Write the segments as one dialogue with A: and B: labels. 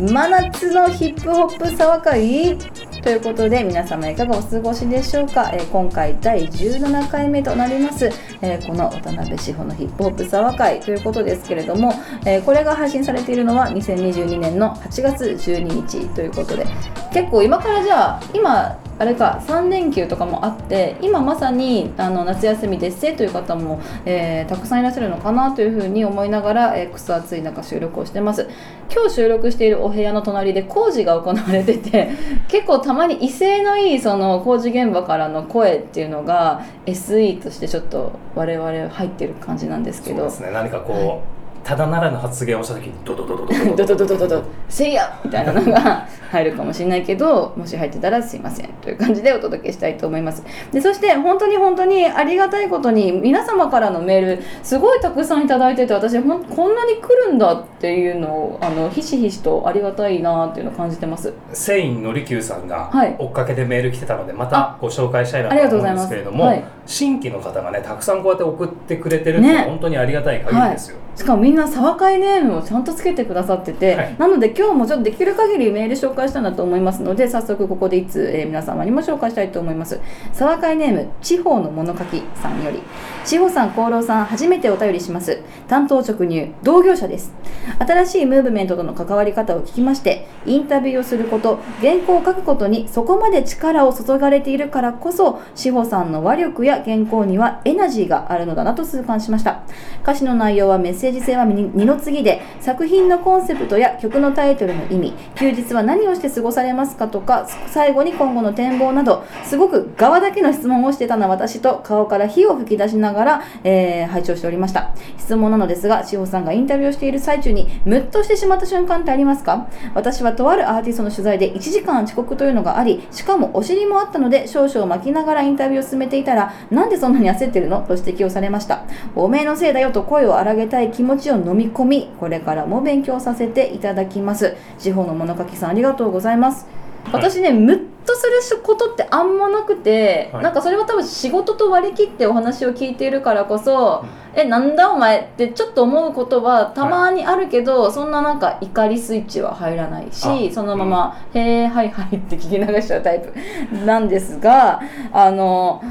A: 真夏のヒップホップ騒会ということで皆様いかがお過ごしでしょうか、えー今回第17回目となります、えーこの渡辺志保のヒップホップ騒会ということですけれども、えーこれが配信されているのは2022年の8月12日ということで結構今からじゃあ今あれか3連休とかもあって今まさにあの夏休みですせという方も、えーたくさんいらっしゃるのかなというふうに思いながら、えー、くそ暑い中収録をしてます。今日収録しているお部屋の隣で工事が行われてて結構たまに威勢のいいその工事現場からの声っていうのが SE としてちょっと我々入ってる感じなんですけど。
B: そうですね。何かこう、
A: はい
B: ただならぬ発言をした時にドドドドド
A: ドドドドドドせいやみたいなのが入るかもしれないけどもし入ってたらすいませんという感じでお届けしたいと思いますでそして本当に本当にありがたいことに皆様からのメールすごいたくさんいただいてて私ほんこんなに来るんだっていうのをあのひしひしとありがたいなっていうのを感じてます
B: セインのりきゅうさんが追っかけでメール来てたのでまたご紹介したいなと思うん
A: とうございます
B: ですけれども、
A: はい
B: 新規の方がねたくさんこうやって送ってくれてるって
A: ね
B: 本当にありがたい限りですよ、
A: しかもみんな沢会ネームをちゃんとつけてくださってて、
B: はい。
A: なので今日もちょっとできる限りメール紹介したいなと思いますので早速ここでいつ、えー皆様にも紹介したいと思います。沢会ネーム地方の物書きさんより。地方さん功労さん初めてお便りします。担当直入同業者です。新しいムーブメントとの関わり方を聞きましてインタビューをすること原稿を書くことにそこまで力を注がれているからこそ志保さんの和力や原稿にはエナジーがあるのだなと痛感しました。歌詞の内容はメッセージ性は二二の次で作品のコンセプトや曲のタイトルの意味休日は何をして過ごされますかとか最後に今後の展望などすごく側だけの質問をしてたのは私と顔から火を吹き出しながら、えー拝聴しておりました。質問なのですが志保さんがインタビューをしている最中にムッとしてしまった瞬間ってありますか？私はとあるアーティストの取材で1時間遅刻というのがありしかもお尻もあったので少々巻きながらインタビューを進めていたらなんでそんなに焦ってるの？と指摘をされました。おめえのせいだよと声を荒げたい気持ちを飲み込みこれからも勉強させていただきます。地方の物書きさんありがとうございます。
B: はい。
A: 私ねムッとすることってあんまなくて、
B: はい。
A: なんかそれは多分仕事と割り切ってお話を聞いているからこそ、えなんだお前ってちょっと思うことはたまにあるけど、そんななんか怒りスイッチは入らないし
B: あ
A: そのまま「へえはいはい」って聞き流しちゃうタイプ なんですがあの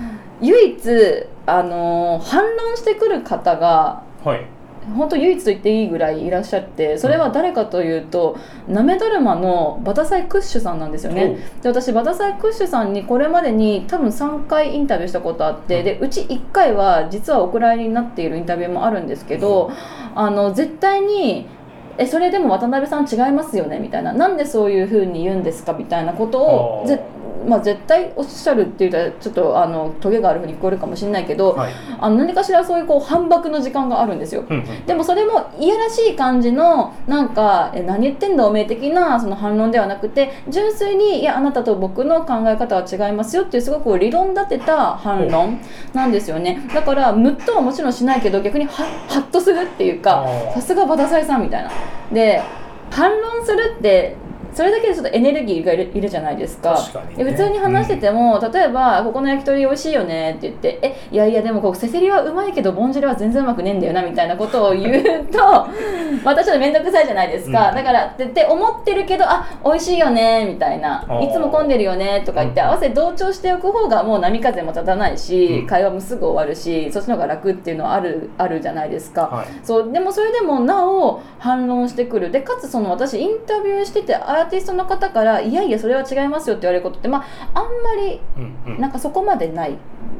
A: 唯一あの反論してくる方が
B: はい
A: 本当唯一と言っていいぐらいいらっしゃってそれは誰かというとなめだるまのバタサイクッシュさんなんですよね。で私バタサイクッシュさんにこれまでに多分3回インタビューしたことあってでうち1回は実はお蔵入りになっているインタビューもあるんですけどあの絶対にえそれでも渡辺さん違いますよねみたいな。なんでそういうふうに言うんですかみたいなことをまあ、絶対おっしゃるって言ったらちょっとあのトゲがあるふうに聞こえるかもしれないけど、
B: はい。
A: あの何かしらそういうこう反駁の時間があるんですよ。
B: うんうん。
A: でもそれもいやらしい感じのなんかえ何言ってんだおめえ的なその反論ではなくて純粋にいやあなたと僕の考え方は違いますよっていうすごく理論立てた反論なんですよね。だからムッとはもちろんしないけど逆にハッハッとするっていうかさすがバタサイさんみたいな。で反論するってそれだけでちょっとエネルギーがいるいるじゃないですか。
B: 確かにね。
A: で普通に話してても、例えば「ここの焼き鳥美味しいよね」って言って「えいやいやでもこうせせりはうまいけどボンジュレは全然うまくねえんだよな」みたいなことを言うと またちょっと面倒くさいじゃないですか、
B: うん。
A: だからって思ってるけど「あ美味しいよね」みたいな「
B: あー
A: いつも混んでるよね」とか言って
B: うん。
A: 合わせ同調しておく方がもう波風も立たないし、
B: うん。
A: 会話もすぐ終わるしそっちの方が楽っていうのはあるあるじゃないですか。
B: はい。
A: そうでもそれでもなお反論してくる。でかつその私インタビューしててアーティストの方から「いやいやそれは違いますよ」って言われることってまああんまり
B: うんうん。
A: なんかそこまでない、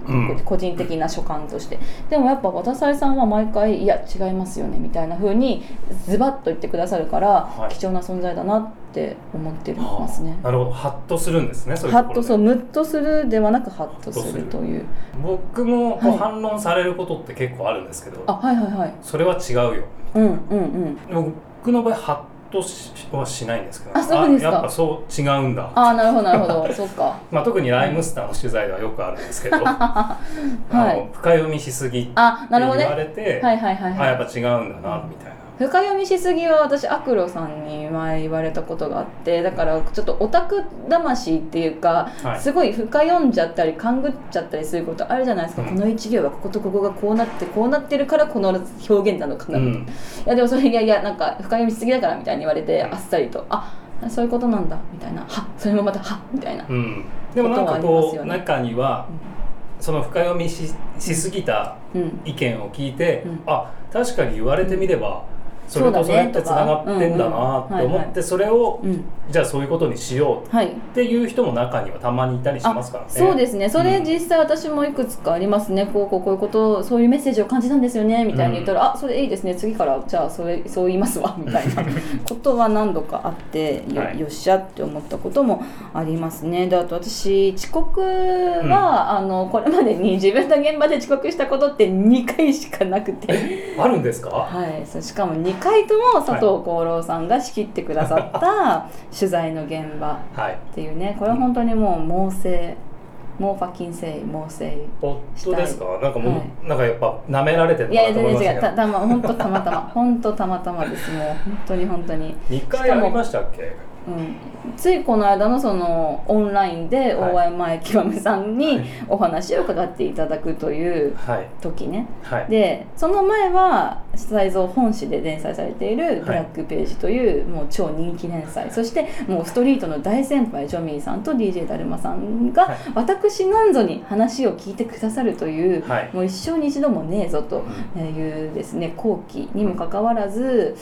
B: うん。
A: 個人的な所感として。でもやっぱ渡ささんは毎回「いや違いますよね」みたいな風にズバッと言ってくださるから、
B: はい。
A: 貴重な存在だなって思ってますね。
B: なるほど。ハッとするんですねそういう
A: ハッ
B: と
A: そうムッとするではなくハッとするという。
B: 僕もこう
A: はい。
B: 反論されることって結構あるんですけど、
A: あはいはいはい。
B: それは違うよ。
A: うんうんうん。
B: 僕の場合ハッとしはしないんですけど。
A: あそうですか。
B: やっぱそう違うんだ。
A: ああなるほどなるほど。そっか。
B: まあ、特にライムスターの取材ではよくあるんですけど、あ
A: はい。
B: の深読みしすぎって言わ
A: るほどね。
B: れて、
A: はいはいはいはい。
B: あやっぱ違うんだなみたいな。
A: 深読みしすぎは私アクロさんに前言われたことがあってだからちょっとオタク魂っていうか、
B: はい。
A: すごい深読んじゃったり勘ぐっちゃったりすることあるじゃないですか、
B: うん。
A: この一行はこことここがこうなってこうなってるからこの表現なのかな。
B: うん。
A: いやでもそれいやいやなんか深読みしすぎだからみたいに言われて、
B: うん。
A: あっさりとあそういうことなんだみたいな。はそれもまたはみたいな、
B: うん、でもなんか
A: こ
B: う、中にはその深読みししすぎた
A: うん。
B: 意見を聞いて、
A: うん。
B: あ確かに言われてみればそれとそれってつながってんだなって思ってそれを
A: うん。
B: じゃあそういうことにしよう
A: はい
B: っていう人も中にはたまにいたりしますからね。
A: そうですね。それ
B: うん。
A: 実際私もいくつかありますね、こうこうこういうことそういうメッセージを感じたんですよねみたいに言ったら、あそれいいですね。次からじゃあそれそう言いますわ。みたいなことは何度かあってよ,、
B: はい。
A: よっしゃって思ったこともありますね。であと私遅刻は、
B: うん。
A: あのこれまでに 自分の現場で遅刻したことって2回しかなくて。
B: あるんですか、
A: はい、そうしかも2回とも佐藤功労さんが仕切ってくださった取材の現場
B: はい。
A: っていうねこれは本当にもう猛省猛ファキンセイ猛省
B: 本当ですか？なんかもう、
A: はい。
B: なんかやっぱ舐められてる
A: いやいや全然違う。たたま本当たまたま。本当たまたまです。もう本当に本当に、
B: 2回ありましたっけ？
A: うん、ついこの間のそのオンラインで
B: はい。
A: 大前前極さんにお話を伺っていただくという
B: はい。
A: 時ね。
B: はい。
A: でその前は才蔵本誌で連載されている「ブラックページ」というもう超人気連載。そしてもうストリートの大先輩ジョミーさんと DJ だるまさんが、
B: はい。
A: 私なんぞに話を聞いてくださるという、
B: はい。
A: もう一生に一度もねえぞというですね後期にもかかわらず。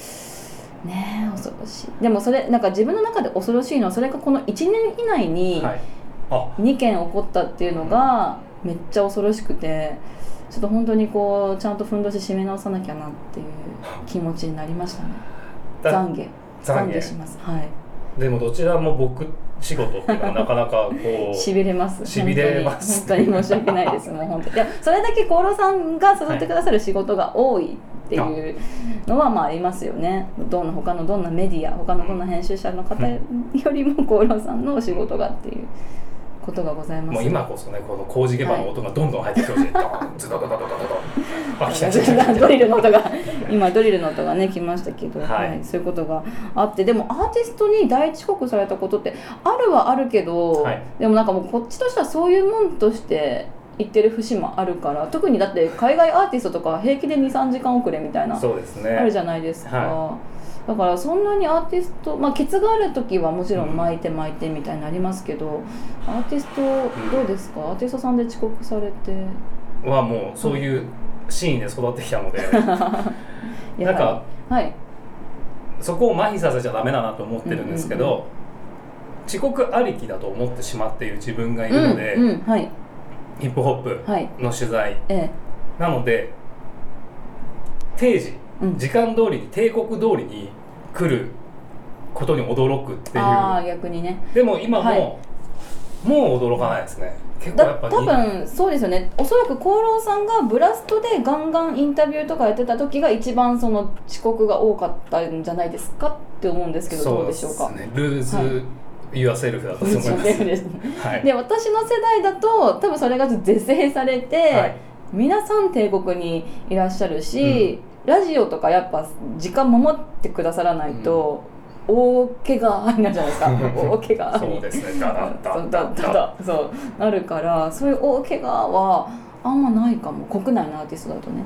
A: ねえ恐ろしい。でもそれなんか自分の中で恐ろしいのはそれがこの1年以内に
B: はい。あ。
A: 2件起こったっていうのがめっちゃ恐ろしくてちょっと本当にこうちゃんとふんどし締め直さなきゃなっていう気持ちになりましたね。
B: だ
A: 懺悔。
B: 懺悔。
A: します。はい。
B: でもどちらも僕仕事っていうのは なかなかこう
A: しびれます。
B: しびれます。
A: 本当に。申し訳ないです。もう本当に。いやそれだけ厚労さんが誘ってくださる仕事が多い。っていうのはまあありますよね。どんな他のどんなメディア他のどんな編集者の方よりも厚労さんのお仕事がっていうことがございます。
B: もう今こそねこの工事現場の音がどんどん入ってきてほしい、ズドドドドドドドンあ来た来た来た来た
A: ドリルの音が今ドリルの音がね来ましたけど、
B: はい。
A: はいそういうことがあってでもアーティストに大遅刻されたことってあるはあるけど、
B: はい。
A: でもなんかもうこっちとしてはそういうもんとして言ってる節もあるから特にだって海外アーティストとかは平気で23時間遅れみたいな
B: そうですね。
A: あるじゃないですか、
B: は
A: だからそんなにアーティストまあケツがある時はもちろん巻いて巻いてみたいになりますけど、アーティストどうですか、アーティストさんで遅刻されて。
B: はもうそういうシーンで育ってきたので。なんか
A: はい。
B: そこを麻痺させちゃダメだなと思ってるんですけど、
A: うんうん。
B: 遅刻ありきだと思ってしまっている自分がいるので、
A: うんうん、はい
B: ヒップホップ
A: はい。
B: の取材
A: え
B: なので定時
A: え、うん、
B: 時間通りに帝国通りに来ることに驚くってい
A: ああ
B: う
A: 逆にね。
B: でも今も、
A: はい。
B: もう驚かないですね。結構
A: だ
B: やっぱ
A: 多分そうですよね。おそらく厚労さんがブラストでガンガンインタビューとかやってた時が一番その遅刻が多かったんじゃないですかって思うんですけどどうでしょうか？
B: そうですね。ルーズ、
A: はい
B: ユアセルフだと思います。
A: です。ね
B: はい。
A: で私の世代だと多分それが是正されて、
B: はい。
A: 皆さん帝国にいらっしゃるし、ラジオとかやっぱ時間守ってくださらないと、大怪我になるじゃないですか。大怪我。
B: そうですね。ダダダ
A: そう
B: ダダ
A: だだだそうなるからそういう大怪我はあんまないかも。国内のアーティストだとね。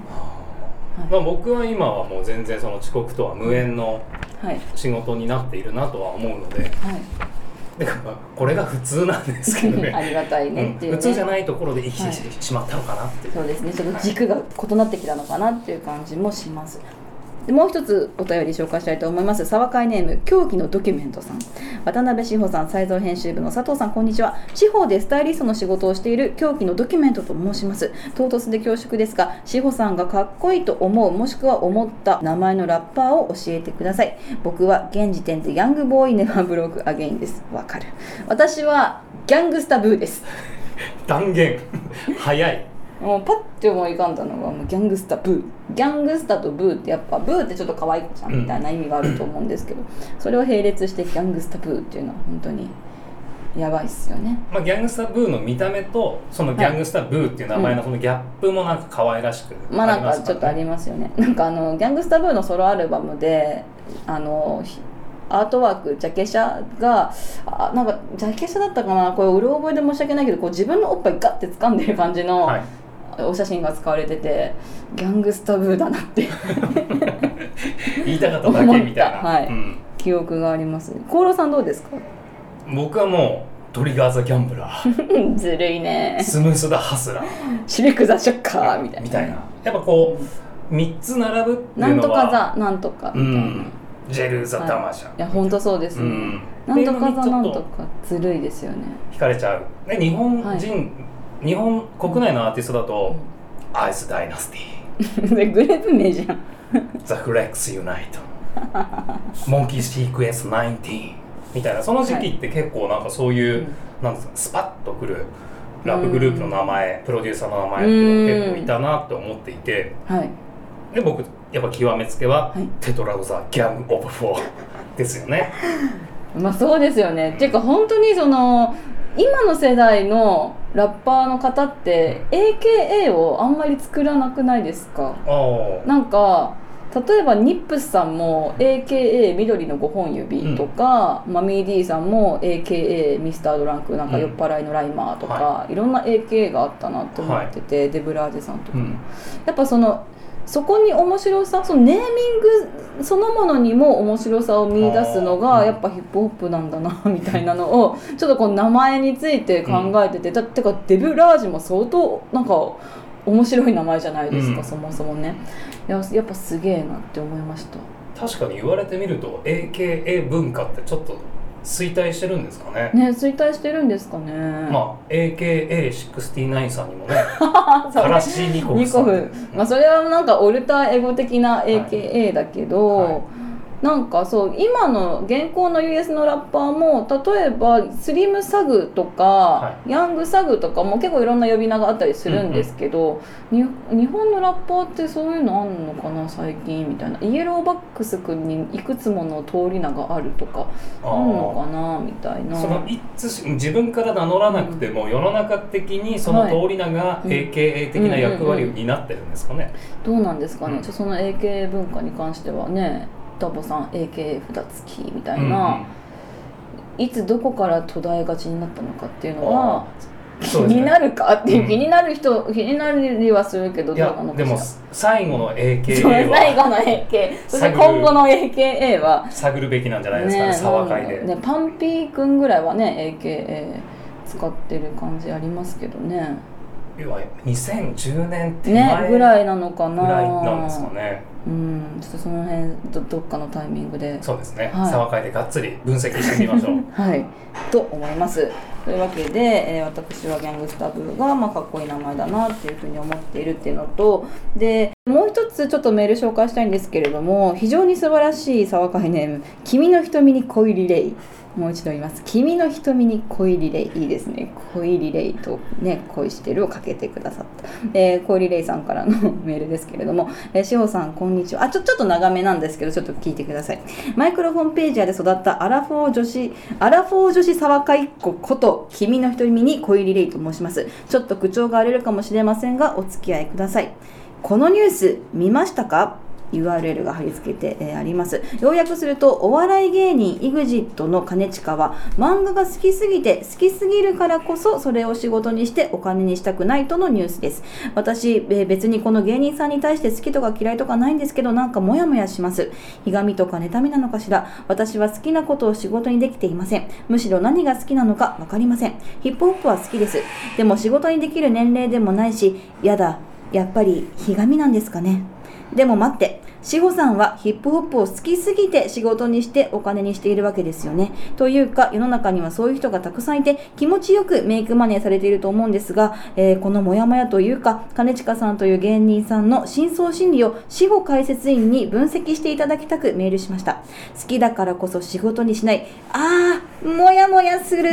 B: まあ、僕は今はもう全然その遅刻とは無縁の
A: はい。
B: 仕事になっているなとは思うので
A: はい
B: だからまあこれが普通なんですけどね。
A: ありがたいねっていうね、
B: うん。普通じゃないところで生きてしまったのかなっていう、
A: そうですね。ちょっと軸が異なってきたのかなっていう感じもします。でもう一つお便り紹介したいと思います。沢会ネーム狂気のドキュメントさん。渡辺志保さん才蔵編集部の佐藤さんこんにちは。地方でスタイリストの仕事をしている狂気のドキュメントと申します。唐突で恐縮ですが志保さんがかっこいいと思うもしくは思った名前のラッパーを教えてください。僕は現時点でヤングボーイネバーブログアゲインです。わかる。私はギャングスタブーです。
B: 断言。早い。
A: もうパッて思い浮かんだのがもうギャングスタブー。ギャングスタとブーってやっぱブーってちょっと可愛い子ちゃんみたいな意味があると思うんですけど、それを並列してギャングスタブーっていうのは本当にやばいっすよね。
B: まあ、ギャングスタブーの見た目とそのギャングスタブーっていう名前のそのギャップもなんか可愛らしく
A: まあなんかちょっとありますよね。なんかあのギャングスタブーのソロアルバムであのひアートワークジャケ写があなんかジャケ写だったかな？これうる覚えで申し訳ないけどこう自分のおっぱいガッて掴んでる感じの、
B: はい
A: お写真が使われててギャングスタブーだなって。
B: 言いたかっただけみたいな、
A: 思った。はい。
B: うん。
A: 記憶があります。厚労さんどうですか？
B: 僕はもうトリガーザギャンブラー。
A: ずるいね。
B: スムースだハスラー。
A: シビクザショッカーみたいな。
B: みたいな。やっぱこう3つ並ぶって
A: ないんと
B: うのは
A: かザなんとかみたいな、
B: うんジェル・ザ・タマシャ、
A: い。や本当そうですね、
B: うん。
A: なんとかザなんとか。ずるいですよね。
B: 惹かれちゃう。で日本人、
A: はい
B: 日本国内のアーティストだと、アイス・ダイナスティ
A: でグループ名じゃん。
B: ザ・フレックス・ユナイトモンキー・シークエンス19みたいな。その時期って結構なんかそういう、なんですかスパッとくるラップグループの名前、プロデューサーの名前っていうのが結構いたなって思っていて。
A: はい。
B: で僕やっぱ極めつけは、
A: はい。
B: TETRAD THE GANG OF FOUR ですよね。
A: まあそうですよね。っていうか本当にその今の世代のラッパーの方って AKA をあんまり作らなくないですか？なんか例えばニップスさんも AKA 緑の5本指とか、マミー D さんも AKA ミスタードランクなんか酔っ払いのライマーとか、、
B: はい。
A: ろんな AKA があったなと思ってて、デブラージェさんとか。も、
B: うん
A: やっぱそのそこに面白さそのネーミングそのものにも面白さを見出すのが
B: うん
A: やっぱヒップホップなんだなみたいなのをちょっとこう名前について考えてて、だってかデブラージも相当なんか面白い名前じゃないですか、
B: うん。
A: そもそもね。いややっぱすげえなって思いました。
B: 確かに言われてみると AKA 文化ってちょっと衰退してるんですかね。
A: ね衰退してるんですかね、
B: まあ AKA69 さんにもねカラシニコフ
A: ニコフ、まあ、それはなんかオルターエゴ的な AKA だけど、
B: はい
A: なんかそう今の現行の US のラッパーも例えばスリムサグとか、
B: は
A: ヤングサグとかも結構いろんな呼び名があったりするんですけど、に日本のラッパーってそういうのあんのかな最近みたいな。イエローバックス君にいくつもの通り名があるとかあんのかなみたいな。
B: そのいつし自分から名乗らなくても、世の中的にその通り名が
A: うん。
B: AKA 的な役割を担ってるんですかね、
A: どうなんですかね、
B: うん。
A: その AKA 文化に関してはねダボさん AKA 札付きみたい
B: うん
A: な、いつどこから途絶えがちになったのかっていうのは気になるかっていう、
B: うん。
A: 気になる人気になりはするけど
B: い
A: どうなのか
B: でも最後の AKA
A: 最
B: は。
A: 後の AK そして今後の AKA は。
B: 探るべきなんじゃないですかね
A: ね
B: 沢会で、
A: ねパンピー君ぐらいはね AKA 使ってる感じありますけどね
B: 要は2010年手前
A: ねぐらいなのかな。
B: ぐらいなんですかね。
A: うん。ちょっとその辺どどっかのタイミングで。
B: そうですね、
A: はい。
B: 沢会でがっつり分析してみましょう。
A: はい、と思います。というわけで、えー私はギャングスタブルが、まあ、かっこいい名前だなっていうふうに思っているっていうのとでもう一つちょっとメール紹介したいんですけれども非常に素晴らしい沢会ネーム「君の瞳に恋リレイ」もう一度言います「君の瞳に恋リレイ」いいですね。恋リレイとね恋してるをかけてくださった、えー、恋リレイさんからのメールですけれども「えー、志保さんこんにちは」あちょちょっと長めなんですけどちょっと聞いてください。マイクロフォンページアで育ったアラフォー女子アラフォー女子沢会っ子こと君の瞳に恋リレイと申します。ちょっと口調が荒れるかもしれませんがお付き合いください。このニュース見ましたか？URL が貼り付けて、えーあります。要約するとお笑い芸人 EXIT の兼近は漫画が好きすぎて好きすぎるからこそそれを仕事にしてお金にしたくないとのニュースです。私、えー別にこの芸人さんに対して好きとか嫌いとかないんですけどなんかモヤモヤします。ひがみとか妬みなのかしら。私は好きなことを仕事にできていません。むしろ何が好きなのか分かりません。ヒップホップは好きです。でも仕事にできる年齢でもないしやだ。やっぱりひがみなんですかねでも待って志保さんはヒップホップを好きすぎて仕事にしてお金にしているわけですよね。というか世の中にはそういう人がたくさんいて気持ちよくメイクマネーされていると思うんですが、えーこのモヤモヤというか兼近さんという芸人さんの深層心理を志保解説員に分析していただきたくメールしました。好きだからこそ仕事にしない。あー、もやもやする。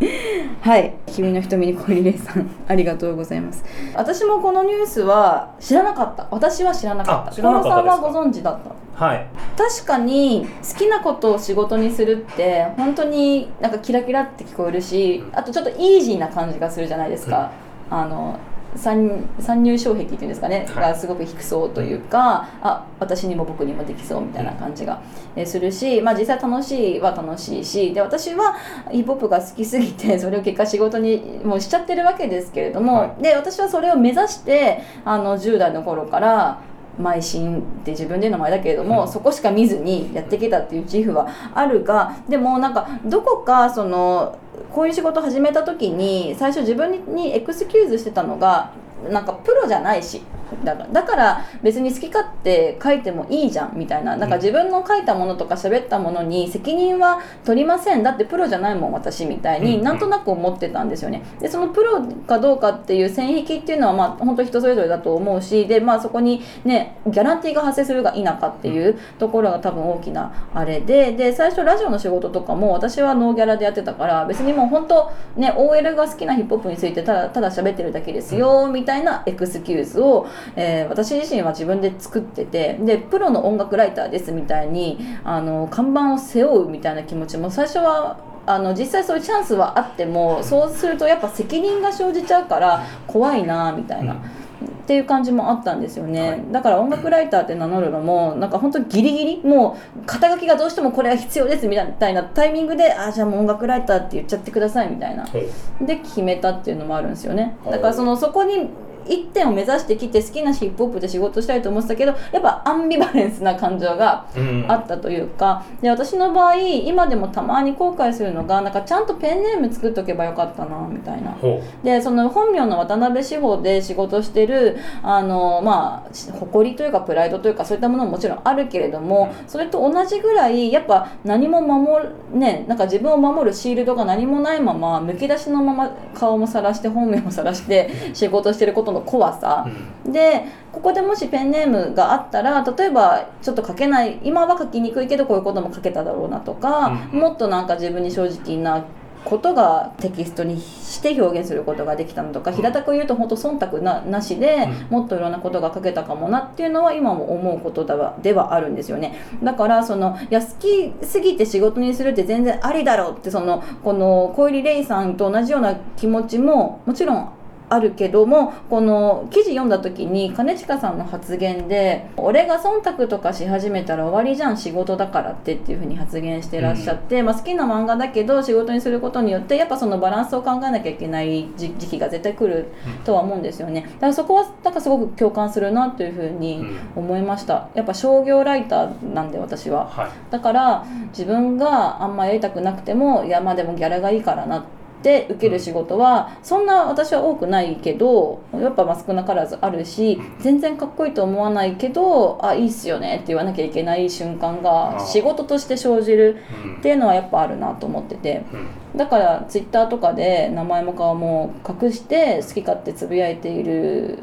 A: はい、君の瞳に恋リレイさん、ありがとうございます。私もこのニュースは知らなかった。私は知らなかった。
B: あ知らなか
A: さんはご存知だった。
B: はい
A: 確かに好きなことを仕事にするって本当になんかキラキラって聞こえるし
B: うん
A: あとちょっとイージーな感じがするじゃないですか、あの参参入障壁っていうんですかね、
B: はい。
A: がすごく低そうというかあ私にも僕にもできそうみたいな感じがえーするし、まあ、実際楽しいは楽しいしで私はヒップホップが好きすぎて それを結果仕事にもうしちゃってるわけですけれども、
B: は
A: で私はそれを目指してあの10代の頃から邁進って自分で言うのもあれだけれども、
B: うん。
A: そこしか見ずにやってきたっていう自負はあるがでもなんかどこかそのこういう仕事始めた時に最初自分にエクスキューズしてたのがなんかプロじゃないしだからだから別に好き勝手書いてもいいじゃんみたいな。なんか自分の書いたものとか喋ったものに責任は取りませんだってプロじゃないもん私みたいになんとなく思ってたんですよね。でそのプロかどうかっていう線引きっていうのはまあ本当人それぞれだと思うしでまあそこにねギャランティーが発生するが否かっていうところが多分大きなあれでで最初ラジオの仕事とかも私はノーギャラでやってたから別にもう本当ね OL が好きなヒップホップについてただただ喋ってるだけですよみたいなエクスキューズを、えー私自身は自分で作っててでプロの音楽ライターですみたいにあの看板を背負うみたいな気持ちも最初はあの実際そういうチャンスはあってもそうするとやっぱ責任が生じちゃうから怖いなみたいな。っていう感じもあったんですよね、
B: はい。
A: だから音楽ライターって名乗るのもなんか本当ギリギリもう肩書きがどうしてもこれは必要ですみたいなタイミングであじゃあもう音楽ライターって言っちゃってくださいみたいな。
B: ほう
A: で決めたっていうのもあるんですよね。だからそのそこに一点を目指してきて好きなヒップホップで仕事したいと思ってたけどやっぱアンビバレンスな感情が
B: うん。
A: あったというか。で私の場合今でもたまに後悔するのがなんかちゃんとペンネーム作っとけばよかったなみたいな。
B: ほ
A: でその本名の渡辺志保で仕事してるあのまあし誇りというかプライドというかそういったものももちろんあるけれどもそれと同じぐらいやっぱ何も守るねなんか自分を守るシールドが何もないままむき出しのまま顔もさらして本名もさらして仕事してることの怖さ。
B: う、うん。
A: でここでもしペンネームがあったら例えばちょっと書けない今は書きにくいけどこういうことも書けただろうなとか、
B: うん。
A: もっとなんか自分に正直なことがテキストにして表現することができたのとか、
B: うん。
A: 平たく言うと本当忖度ななしで、
B: う
A: もっといろんなことが書けたかもなっていうのは今も思うことだわではあるんですよね。だからそのいや好きすぎて仕事にするって全然ありだろうってそのこの小入レイさんと同じような気持ちももちろんあるけどもこの記事読んだ時に兼近さんの発言で「俺が忖度とかし始めたら終わりじゃん仕事だからって」っていうふうに発言してらっしゃって、まあ、好きな漫画だけど仕事にすることによってやっぱそのバランスを考えなきゃいけない時時期が絶対来るとは思うんですよね。だからそこはなんかすごく共感するなというふうに
B: うん。
A: 思いました。やっぱ商業ライターなんで私は。
B: はい。
A: だから自分があんまやりたくなくてもいやまあでもギャラがいいからなって受ける仕事はそんな私は多くないけどやっぱまあ少なからずあるし全然かっこいいと思わないけどあいいっすよねって言わなきゃいけない瞬間が仕事として生じる
B: うん。
A: っていうのはやっぱあるなと思ってて。
B: うん。
A: だからツイッターとかで名前も顔も隠して好き勝手つぶやいている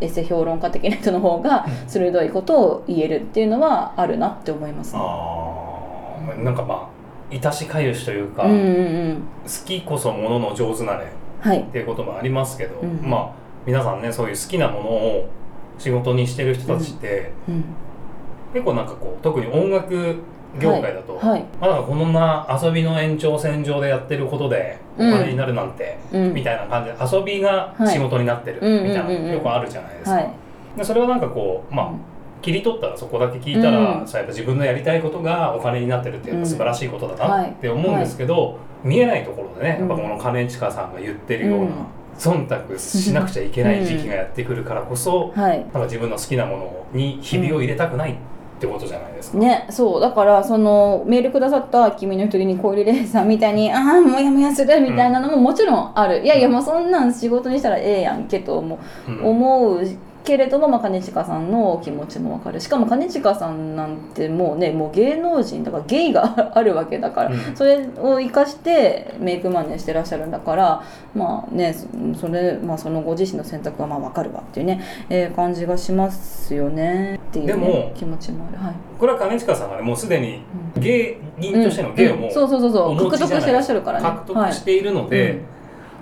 A: エセ評論家的な人の方が鋭いことを言えるっていうのはあるなって思いますね。
B: なんかまあいたしかゆしというか、
A: うんうんうん。
B: 好きこそものの上手なれっ
A: はい。
B: ていうこともありますけど、
A: うん
B: まあ皆さんねそういう好きなものを仕事にしてる人たちって、
A: うん
B: 結構なんかこう特に音楽業界だと、
A: はい。はい。
B: まだこんな遊びの延長線上でやってることでお
A: うん。
B: 金になるなんて、
A: うん。
B: みたいな感じで遊びが仕事になってる
A: はい
B: みたい
A: うんうんうんうん。
B: なよくあるじゃないですか。
A: はい。
B: でそれはなんかこうまあ、
A: うん
B: 切り取ったらそこだけ聞いたら、
A: うん。
B: やっぱ自分のやりたいことがお金になってるっていうのは素晴らしいことだ
A: うん
B: なって思うんですけど、見えないところでねやっぱ
A: うん
B: この兼近さんが言ってるような、
A: うん。
B: 忖度しなくちゃいけない時期がやってくるからこそ、
A: はい。
B: なんか自分の好きなものにひびを入れたくないってことじゃないですか。
A: ね、そう。だからそのメールくださった「君の一人に小入レイさん」みたいに「ああもやもやする」みたいなのももちろんある、いやいやもうそんなん仕事にしたらええやんけと思う。
B: うん。
A: 思うけれども、まあ、兼近さんの気持ちもわかる。しかも兼近さんなんてもうねもう芸能人だから芸があるわけだから、
B: うん。
A: それを生かしてメイクマネーしてらっしゃるんだからまあねそそれ、まあ、そのご自身の選択はまあわかるわっていうね、えー感じがしますよね。っていう、ね、
B: でも
A: 気持ちもある。はい。
B: これは兼近さんがねもうすでに
A: うん。
B: 芸人としての芸をもう
A: うん。そうそうそうそう。獲得してらっしゃるからね。
B: 獲得しているので、
A: うん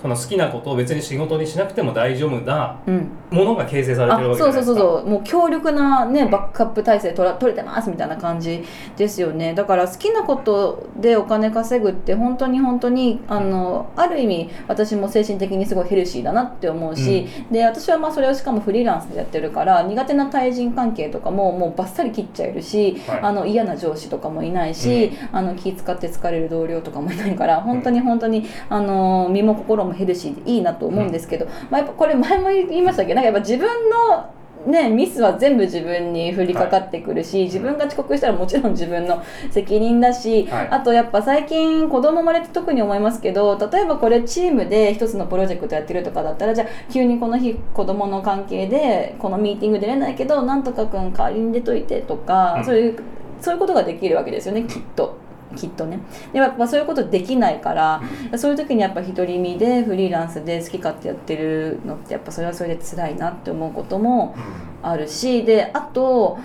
B: その好きなことを別に仕事にしなくても大丈夫な
A: うん、
B: ものが形成され
A: あ
B: てるわけじ
A: そうそう
B: ゃないですか。
A: そうそうもう強力なねバックアップ体制取ら取れてますみたいな感じですよね。だから好きなことでお金稼ぐって本当に本当にあのある意味私も精神的にすごいヘルシーだなって思うし、で私はまあそれをしかもフリーランスでやってるから苦手な対人関係とかももうバッサリ切っちゃえるし、
B: はい。
A: あの嫌な上司とかもいないし、あの気使って疲れる同僚とかもいないから本当に本当にあの身も心もヘルシーでいいなと思うんですけど、まあ、やっぱこれ前も言いましたけ？どなんかやっぱ自分のねミスは全部自分に降りかかってくるし、自分が遅刻したらもちろん自分の責任だし、
B: はい。
A: あとやっぱ最近子供生まれて特に思いますけど例えばこれチームで一つのプロジェクトやってるとかだったらじゃあ急にこの日子供の関係でこのミーティング出れないけどなんとかくん代わりに出といてとか、
B: うん。
A: そういうそういうことができるわけですよねきっと。きっとね。でやっぱそういうことできないから、そういう時にやっぱ独り身でフリーランスで好き勝手やってるのってやっぱそれはそれで辛いなって思うこともあるしであと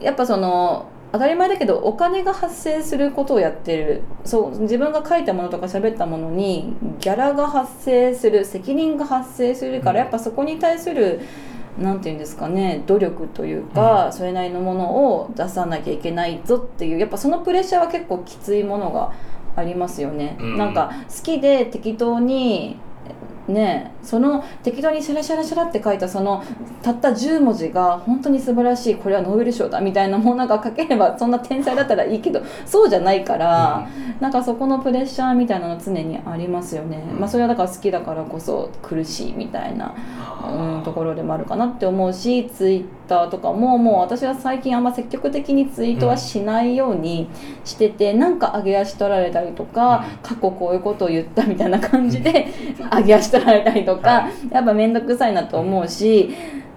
A: やっぱその当たり前だけどお金が発生することをやってる。そう自分が書いたものとか喋ったものにギャラが発生する責任が発生するからやっぱそこに対するなんていうんですかね努力というか、それなりのものを出さなきゃいけないぞっていうやっぱそのプレッシャーは結構きついものがありますよね。
B: うん
A: なんか好きで適当にねその適当にシャラシャラシャラって書いたそのたった10文字が本当に素晴らしいこれはノーベル賞だみたいなもうなんか書ければそんな天才だったらいいけどそうじゃないから、なんかそこのプレッシャーみたいなの常にありますよね、
B: うん。
A: まあ、それはだから好きだからこそ苦しいみたいな、うん、ところでもあるかなって思うしツイッターとかももう私は最近あんま積極的にツイートはしないようにしてて、なんか上げ足取られたりとか、過去こういうことを言ったみたいな感じで上げ足取られたりとか、
B: は
A: やっぱ面倒くさいなと思うし。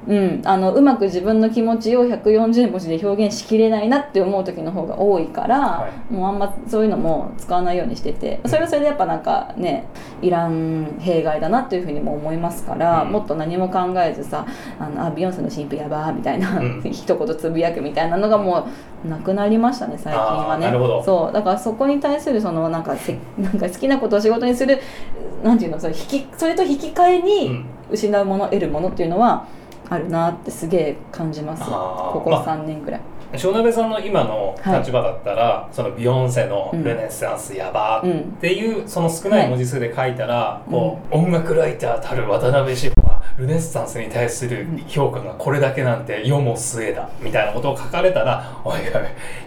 A: うん、あのうまく自分の気持ちを140文字で表現しきれないなって思う時の方が多いから、
B: は
A: もうあんまそういうのも使わないようにしててそれはそれでやっぱなんかねいらん弊害だなっていうふうにも思いますから、
B: うん。
A: もっと何も考えずさあのあビヨンセの新婦やばーみたいな、
B: うん。
A: 一言つぶやくみたいなのがもうなくなりましたね最近はね。そうだからそこに対するそのなんかせ なんか好きなことを仕事にするなんていうのそれ引きそれと引き換え
B: う
A: に
B: ん。
A: 失うもの得るものっていうのはあるなってすげえ感じます。ここ
B: まあ。
A: 3年くらい、
B: 塩鍋さんの今の立場だったら、そのビヨンセの
A: うん。
B: ルネッサンスやば
A: うん
B: っていうその少ない文字数で書いたら、こう音楽ライターたる渡辺志保がルネッサンスに対する評価がこれだけなんて世も末だみたいなことを書かれたらおいおい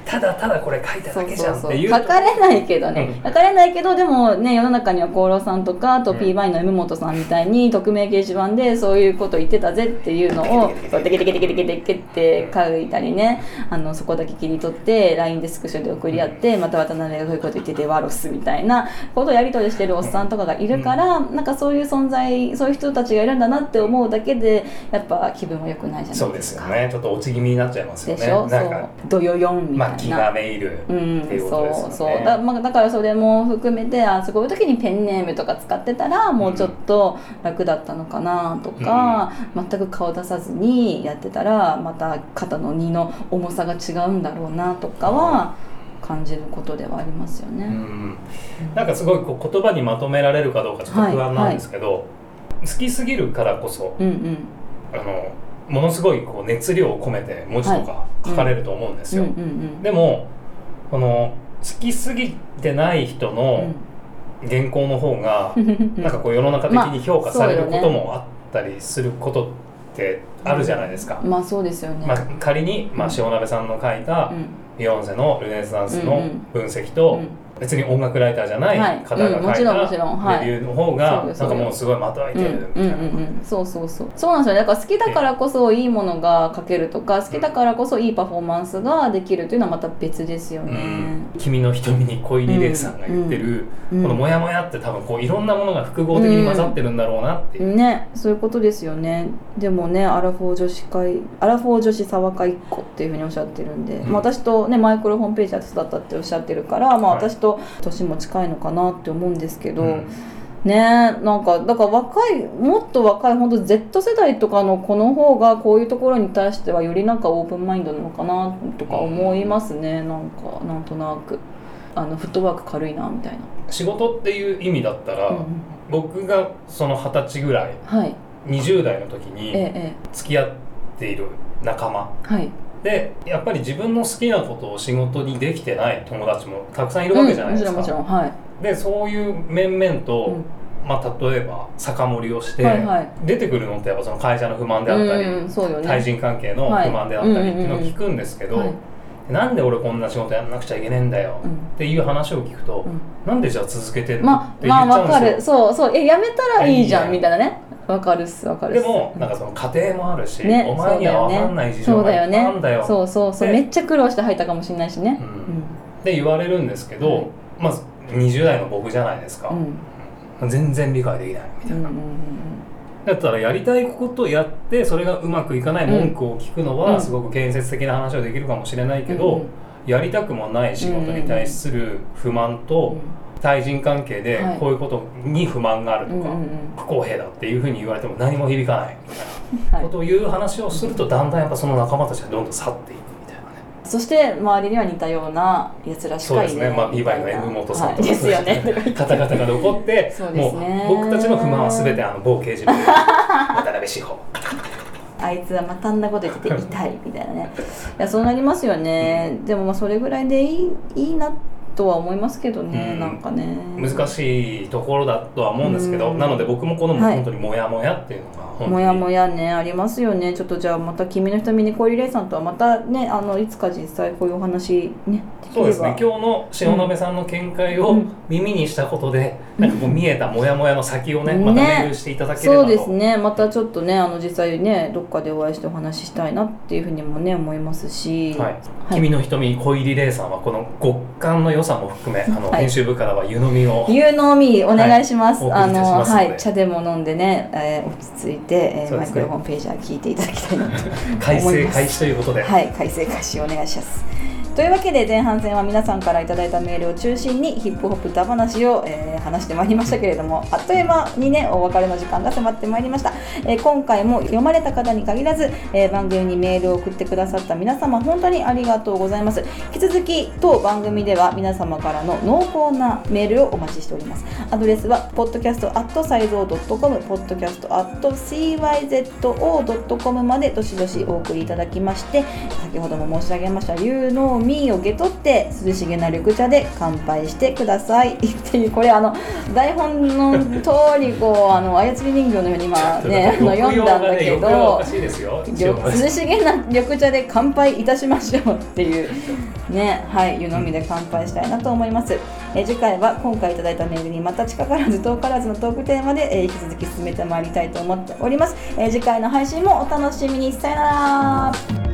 B: ただただこれ書いただけじゃんっていう
A: 書かれないけどね、
B: うん。
A: 書かれないけどでもね世の中には厚労さんとかあと
B: うん
A: P バインの M 本さんみたいに匿名掲示板でそういうこと言ってたぜっていうのをテケテケテケテケテケって書いたりねあのそこだけ切り取って LINE でスクショで送り合ってまた渡辺がそういうこと言っててワロスみたいなことをやり取りしてるおっさんとかがいるから、なんかそういう存在そういう人たちがいるんだなって思うだけでやっぱ気分は良くないじゃないですか。
B: そうですよね。ちょっと落ち気味になっちゃいますよね。
A: でしょ、
B: なんか。
A: そう。どよよんみたいな。
B: まあ気がめいるって
A: うん、
B: いうことですよね、
A: そうそう。だ,、まあ、だからそれも含めてあそういう時にペンネームとか使ってたらもうちょっと楽だったのかなとか、全く顔出さずにやってたらまた肩の荷の重さが違うんだろうなとかは感じることではありますよね。
B: うん。なんかすごいこう言葉にまとめられるかどうかちょっと不安なんですけど、好きすぎるからこそ
A: うんうん。
B: あのものすごいこう熱量を込めて文字とか書かれると思うんですよ、
A: うんうんうん。
B: でもこの好きすぎてない人の原稿の方が、
A: う ん
B: なんかこう世の中的に評価される
A: まあ
B: こともあったりすることってあるじゃないですか、
A: まあそうですよね。
B: まあ、仮に、まあ、塩鍋さんの書いた
A: うん。
B: ビヨンセのルネサンスの
A: うんうん。
B: 分析と、
A: うん
B: 別に音楽ライターじゃない
A: はい。
B: 方が書い
A: うんもちろんもちろん。
B: た
A: はい。
B: レビューの方がなんかもうすごいまとわいてるみたいな、
A: うんうんうん。うん、そうそうそう。そうなんですよ。ねだから好きだからこそいいものが書けるとか好きだからこそいいパフォーマンスができるというのはまた別ですよ
B: う
A: ね
B: ん、君の瞳に小入レイさんが言ってる、
A: うん。
B: このモヤモヤって多分こういろんなものが複合的に混ざってるんだろうなっていう、
A: ねそういうことですよね。でもねアラフォー女子会アラフォー女子沢会っ子っていうふうにおっしゃってるんで、
B: うん。
A: まあ、私とねマイクロホームページで手伝ったっておっしゃってるから、まあ、
B: はい。
A: 私と年も近いのかなって思うんですけど、
B: うん。
A: ねなんかだから若いもっと若い本当 Z 世代とかの子の方がこういうところに対してはよりなんかオープンマインドなのかなとか思いますね、なんかなんとなく。あのフットワーク軽いなみたいな、
B: 仕事っていう意味だったら、
A: うん
B: 僕がその二十歳ぐらい
A: はい。
B: 20代の時
A: え
B: に
A: ええ。
B: 付き合っている仲間
A: えはい
B: でやっぱり自分の好きなことを仕事にできてない友達もたくさんいるわけじゃないです
A: うんもちろん
B: か、
A: もちろんはい、
B: でそういう面々と、
A: うん。
B: まあ、例えば酒盛りをして、
A: はいはい。
B: 出てくるのってやっぱその会社の不満であったり、
A: うんね。
B: 対人関係の不満であったりっていうのを聞くんですけど、
A: はい。
B: なんで俺こんな仕事やんなくちゃいけねえんだよ、
A: うん。
B: っていう話を聞くと、
A: うん。
B: なんでじゃあ続けてんの、
A: ま
B: って言っち
A: まあわか
B: ゃうんですよ。
A: る。そうそうえやめたらいいじゃんみたいなねわかるっすわかるっ
B: ですも
A: うん
B: なんかその家庭もあるし、
A: ね
B: お前には分かんない事情がいっぱいあるんだよ。
A: そうそうそう
B: で
A: めっちゃ苦労して入ったかもしれないしね。
B: う
A: うん。ん
B: って言われるんですけど、
A: はい。
B: まず20代の僕じゃないですか、
A: うん。
B: 全然理解できないみたいな、
A: うんうん
B: だったらやりたいことやってそれがうまくいかない文句を聞くの
A: うん。
B: はすごく建設的な話はできるかもしれないけど、
A: うんうん。
B: やりたくもない仕事に対する不満と対人関係で
A: はい。
B: こういうことに不満があるとか、不公平だっていうふうに言われても何も響かないみたいな
A: はい。
B: ことを言う話をするとだんだんやっぱその仲間たちがどんどん去っていくみたいなね。
A: そして周りには似たようなやつらし
B: そうですね、
A: かいな。い
B: まあ、ビバイの M 本さんとか、
A: はい。ですよね。
B: 方々が残って
A: そうですね。
B: もう僕たちの不満は全てあの某刑事部渡辺志保。
A: あいつはまたあんなこと言ってて痛いみたいなね。いやそうなりますよね。でもまあそれぐらいでいいいいなとは思いますけどね、
B: うん。
A: なんかね。
B: 難しいところだとは思うんですけど、
A: うん。
B: なので僕もこの
A: はい。
B: 本当にモヤモヤっていうのが本当に
A: もやもやねありますよね。ちょっとじゃあまた君の瞳に小入れさんとはまたねあのいつか実際こういうお話ね
B: そうですね今日の塩鍋さんの見解を
A: うん。
B: 耳にしたことで、なんかこう見えたモヤモヤの先をね、
A: ね。
B: またメールしていただければと。
A: そうですね。またちょっとねあの実際ねどっかでお会いしてお話ししたいなっていうふうにもね思いますし、
B: はい。君の瞳に小入りレイさんはこの極寒の良さも含めあの、
A: はい
B: 編集部からは湯飲みを。
A: 有能みお願いします。
B: はい。
A: あのはい。茶でも飲んでね、えー落ち着いて、えー
B: ね。
A: マイクロフォンページは聞いていただきたいなと
B: 改
A: 思います。
B: 正開始ということで、
A: はい、改正開始お願いします。というわけで前半戦は皆さんからいただいたメールを中心にヒップホップ歌話を、えー話してまいりましたけれどもあっという間にねお別れの時間が迫ってまいりました、えー今回も読まれた方に限らず、えー番組にメールを送ってくださった皆様本当にありがとうございます。引き続き当番組では皆様からの濃厚なメールをお待ちしております。アドレスは podcast.sizo.com podcast.cyzo.com までどしどしお送りいただきまして先ほども申し上げました「You know me」を受け取って涼しげな緑茶で乾杯してください。っていうこれあの台本の通りこうあの操り人形のように今ねあの読んだんだけど涼しげな緑茶で乾杯いたしましょうっていう ねはい湯飲みで乾杯したいなと思います、えー次回は今回いただいたメールにまた近からず遠からずのトークテーマで、えー引き続き進めてまいりたいと思っております、えー次回の配信もお楽しみに。さよなら